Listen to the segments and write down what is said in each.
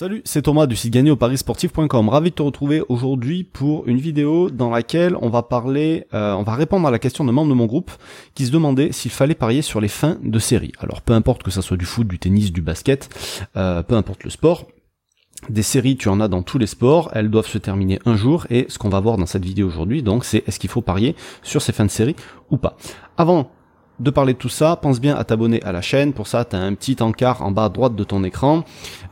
Salut, c'est Thomas du site gagné au. Ravi de te retrouver aujourd'hui pour une vidéo dans laquelle on va parler, euh, on va répondre à la question de membres de mon groupe qui se demandait s'il fallait parier sur les fins de série. Alors peu importe que ça soit du foot, du tennis, du basket, euh, peu importe le sport, des séries, tu en as dans tous les sports, elles doivent se terminer un jour, et ce qu'on va voir dans cette vidéo aujourd'hui, donc, c'est est-ce qu'il faut parier sur ces fins de série ou pas. Avant de parler de tout ça, pense bien à t'abonner à la chaîne. Pour ça, tu as un petit encart en bas à droite de ton écran.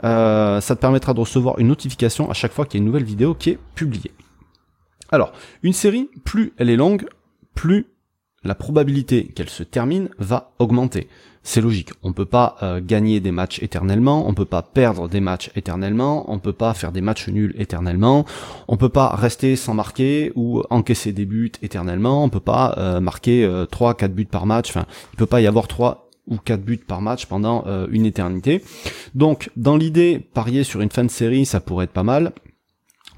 Euh, ça te permettra de recevoir une notification à chaque fois qu'il y a une nouvelle vidéo qui est publiée. Alors, une série, plus elle est longue, plus la probabilité qu'elle se termine va augmenter. C'est logique. On peut pas euh, gagner des matchs éternellement, on peut pas perdre des matchs éternellement, on peut pas faire des matchs nuls éternellement, on peut pas rester sans marquer ou encaisser des buts éternellement, on peut pas euh, marquer euh, 3 4 buts par match, enfin, il peut pas y avoir 3 ou 4 buts par match pendant euh, une éternité. Donc, dans l'idée, parier sur une fin de série, ça pourrait être pas mal.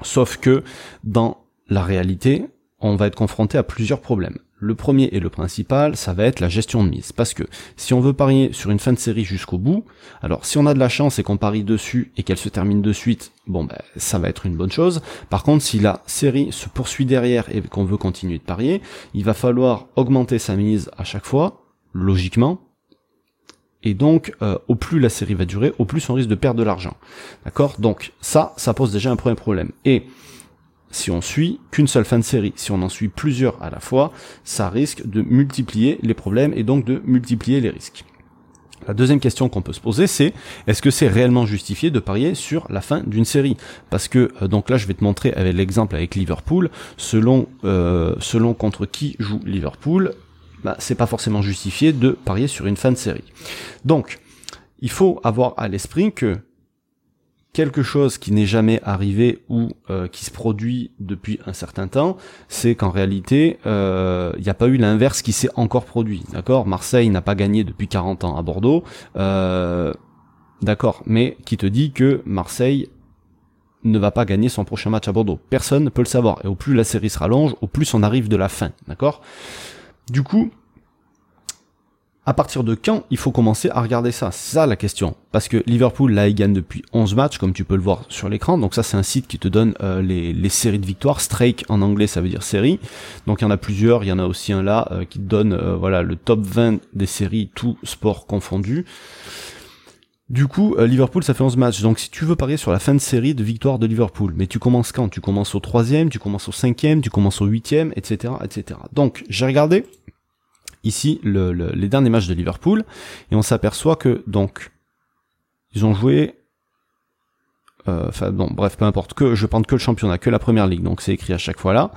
Sauf que dans la réalité, on va être confronté à plusieurs problèmes. Le premier et le principal, ça va être la gestion de mise. Parce que si on veut parier sur une fin de série jusqu'au bout, alors si on a de la chance et qu'on parie dessus et qu'elle se termine de suite, bon ben ça va être une bonne chose. Par contre, si la série se poursuit derrière et qu'on veut continuer de parier, il va falloir augmenter sa mise à chaque fois, logiquement. Et donc, euh, au plus la série va durer, au plus on risque de perdre de l'argent. D'accord? Donc ça, ça pose déjà un premier problème. Et si on suit qu'une seule fin de série, si on en suit plusieurs à la fois, ça risque de multiplier les problèmes et donc de multiplier les risques. La deuxième question qu'on peut se poser, c'est est-ce que c'est réellement justifié de parier sur la fin d'une série? Parce que euh, donc là, je vais te montrer l'exemple avec Liverpool, selon euh, selon contre qui joue Liverpool, bah, c'est pas forcément justifié de parier sur une fin de série. Donc, il faut avoir à l'esprit que quelque chose qui n'est jamais arrivé ou euh, qui se produit depuis un certain temps, c'est qu'en réalité, euh, il n'y a pas eu l'inverse qui s'est encore produit. D'accord? Marseille n'a pas gagné depuis 40 ans à Bordeaux. Euh, d'accord, mais qui te dit que Marseille ne va pas gagner son prochain match à Bordeaux Personne ne peut le savoir. Et au plus la série se rallonge, au plus on arrive de la fin. D'accord? Du coup, à partir de quand il faut commencer à regarder ça? C'est ça la question. Parce que Liverpool, là, il gagne depuis 11 matchs, comme tu peux le voir sur l'écran. Donc ça, c'est un site qui te donne euh, les, séries de victoires. Strike en anglais, ça veut dire série. Donc il y en a plusieurs. Il y en a aussi un là euh, qui te donne euh, voilà le top 20 des séries, tout sport confondu. Du coup, Liverpool, ça fait 11 matchs. Donc, si tu veux parier sur la fin de série de victoire de Liverpool, mais tu commences quand? Tu commences au troisième, tu commences au cinquième, tu commences au huitième, etc., etc. Donc, j'ai regardé ici les derniers matchs de Liverpool. Et on s'aperçoit que donc ils ont joué euh, enfin bon bref peu importe que je prends que le championnat que la première ligue donc c'est écrit à chaque fois là.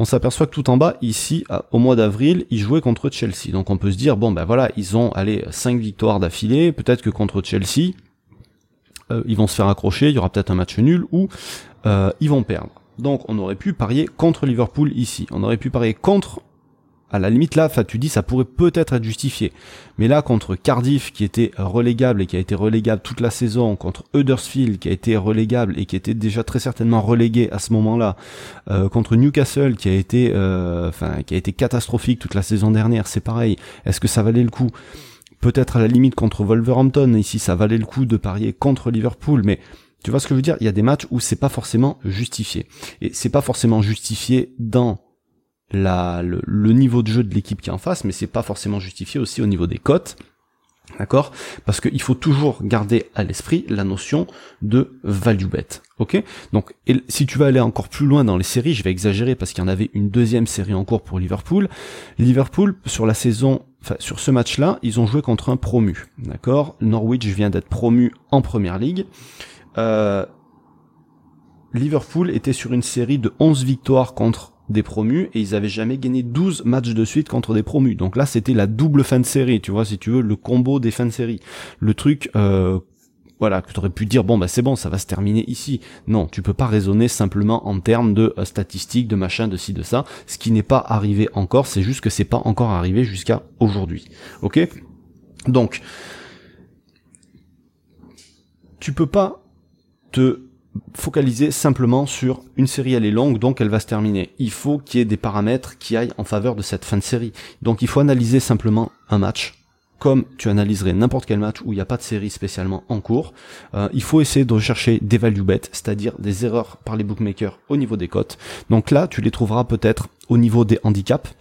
On s'aperçoit que tout en bas ici au mois d'avril ils jouaient contre Chelsea. Donc on peut se dire bon ben voilà ils ont allé 5 victoires d'affilée. Peut-être que contre Chelsea euh, ils vont se faire accrocher. Il y aura peut-être un match nul ou euh, ils vont perdre. Donc on aurait pu parier contre Liverpool ici. On aurait pu parier contre à la limite là, tu dis ça pourrait peut-être être justifié. Mais là, contre Cardiff qui était relégable et qui a été relégable toute la saison, contre Huddersfield qui a été relégable et qui était déjà très certainement relégué à ce moment-là, euh, contre Newcastle qui a été, euh, enfin, qui a été catastrophique toute la saison dernière, c'est pareil. Est-ce que ça valait le coup? Peut-être à la limite contre Wolverhampton. Ici, ça valait le coup de parier contre Liverpool, mais tu vois ce que je veux dire? Il y a des matchs où c'est pas forcément justifié. Et c'est pas forcément justifié dans la, le, niveau de jeu de l'équipe qui est en face, mais c'est pas forcément justifié aussi au niveau des cotes. D'accord? Parce qu'il faut toujours garder à l'esprit la notion de value bet. Ok? Donc, si tu vas aller encore plus loin dans les séries, je vais exagérer parce qu'il y en avait une deuxième série en cours pour Liverpool. Liverpool, sur la saison, enfin, sur ce match-là, ils ont joué contre un promu. D'accord? Norwich vient d'être promu en première ligue. Euh, Liverpool était sur une série de 11 victoires contre des promus et ils avaient jamais gagné 12 matchs de suite contre des promus. Donc là, c'était la double fin de série, tu vois, si tu veux, le combo des fins de série. Le truc, euh, voilà, que tu aurais pu dire, bon, bah c'est bon, ça va se terminer ici. Non, tu peux pas raisonner simplement en termes de euh, statistiques, de machin, de ci, de ça. Ce qui n'est pas arrivé encore, c'est juste que c'est pas encore arrivé jusqu'à aujourd'hui. Ok? Donc, tu peux pas te focaliser simplement sur une série elle est longue donc elle va se terminer. Il faut qu'il y ait des paramètres qui aillent en faveur de cette fin de série. Donc il faut analyser simplement un match comme tu analyserais n'importe quel match où il n'y a pas de série spécialement en cours, euh, il faut essayer de rechercher des value bets, c'est-à-dire des erreurs par les bookmakers au niveau des cotes. Donc là, tu les trouveras peut-être au niveau des handicaps.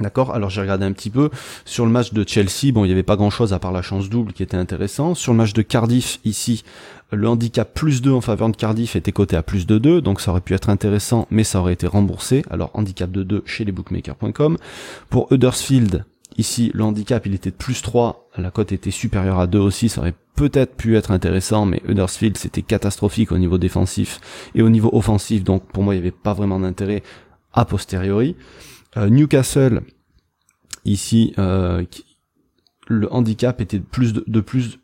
D'accord Alors j'ai regardé un petit peu sur le match de Chelsea, bon il n'y avait pas grand chose à part la chance double qui était intéressant. Sur le match de Cardiff ici, le handicap plus 2 en faveur de Cardiff était coté à plus de 2, donc ça aurait pu être intéressant, mais ça aurait été remboursé. Alors handicap de 2 chez les bookmakers.com. Pour Huddersfield, Ici, le handicap, il était de plus 3, la cote était supérieure à 2 aussi, ça aurait peut-être pu être intéressant, mais Huddersfield, c'était catastrophique au niveau défensif et au niveau offensif, donc pour moi, il n'y avait pas vraiment d'intérêt a posteriori. Euh, Newcastle, ici, euh, le handicap était de plus de, plus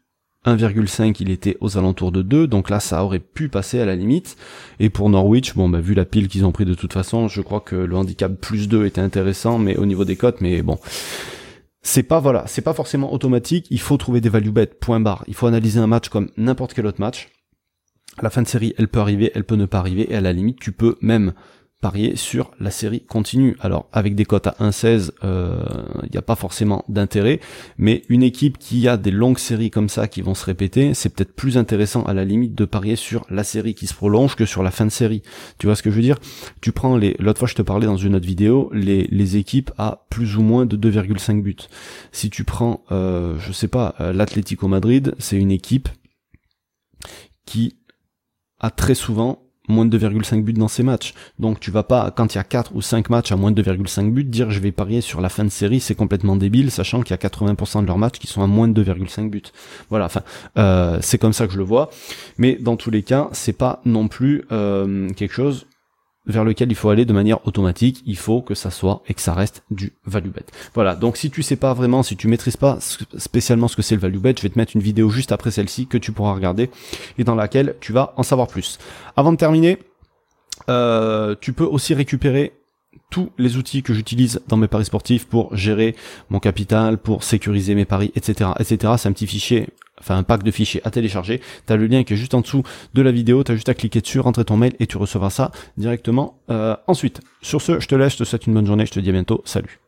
1,5 il était aux alentours de 2 donc là ça aurait pu passer à la limite et pour Norwich bon bah vu la pile qu'ils ont pris de toute façon je crois que le handicap plus 2 était intéressant mais au niveau des cotes mais bon c'est pas voilà, c'est pas forcément automatique, il faut trouver des value bets, point barre. Il faut analyser un match comme n'importe quel autre match. La fin de série, elle peut arriver, elle peut ne pas arriver, et à la limite, tu peux même parier sur la série continue. Alors avec des cotes à 1,16, il euh, n'y a pas forcément d'intérêt, mais une équipe qui a des longues séries comme ça qui vont se répéter, c'est peut-être plus intéressant à la limite de parier sur la série qui se prolonge que sur la fin de série. Tu vois ce que je veux dire? Tu prends les, l'autre fois je te parlais dans une autre vidéo, les, les équipes à plus ou moins de 2,5 buts. Si tu prends, euh, je sais pas, euh, l'Atlético Madrid, c'est une équipe qui a très souvent moins de 2,5 buts dans ces matchs. Donc tu vas pas, quand il y a 4 ou 5 matchs à moins de 2,5 buts, dire je vais parier sur la fin de série, c'est complètement débile, sachant qu'il y a 80% de leurs matchs qui sont à moins de 2,5 buts. Voilà, enfin, euh, c'est comme ça que je le vois. Mais dans tous les cas, c'est pas non plus euh, quelque chose vers lequel il faut aller de manière automatique, il faut que ça soit et que ça reste du value bet. Voilà, donc si tu sais pas vraiment, si tu maîtrises pas spécialement ce que c'est le value bet, je vais te mettre une vidéo juste après celle-ci que tu pourras regarder et dans laquelle tu vas en savoir plus. Avant de terminer, euh, tu peux aussi récupérer tous les outils que j'utilise dans mes paris sportifs pour gérer mon capital, pour sécuriser mes paris, etc., etc. C'est un petit fichier enfin un pack de fichiers à télécharger. Tu as le lien qui est juste en dessous de la vidéo, tu juste à cliquer dessus, rentrer ton mail et tu recevras ça directement euh, ensuite. Sur ce, je te laisse, je te souhaite une bonne journée, je te dis à bientôt, salut.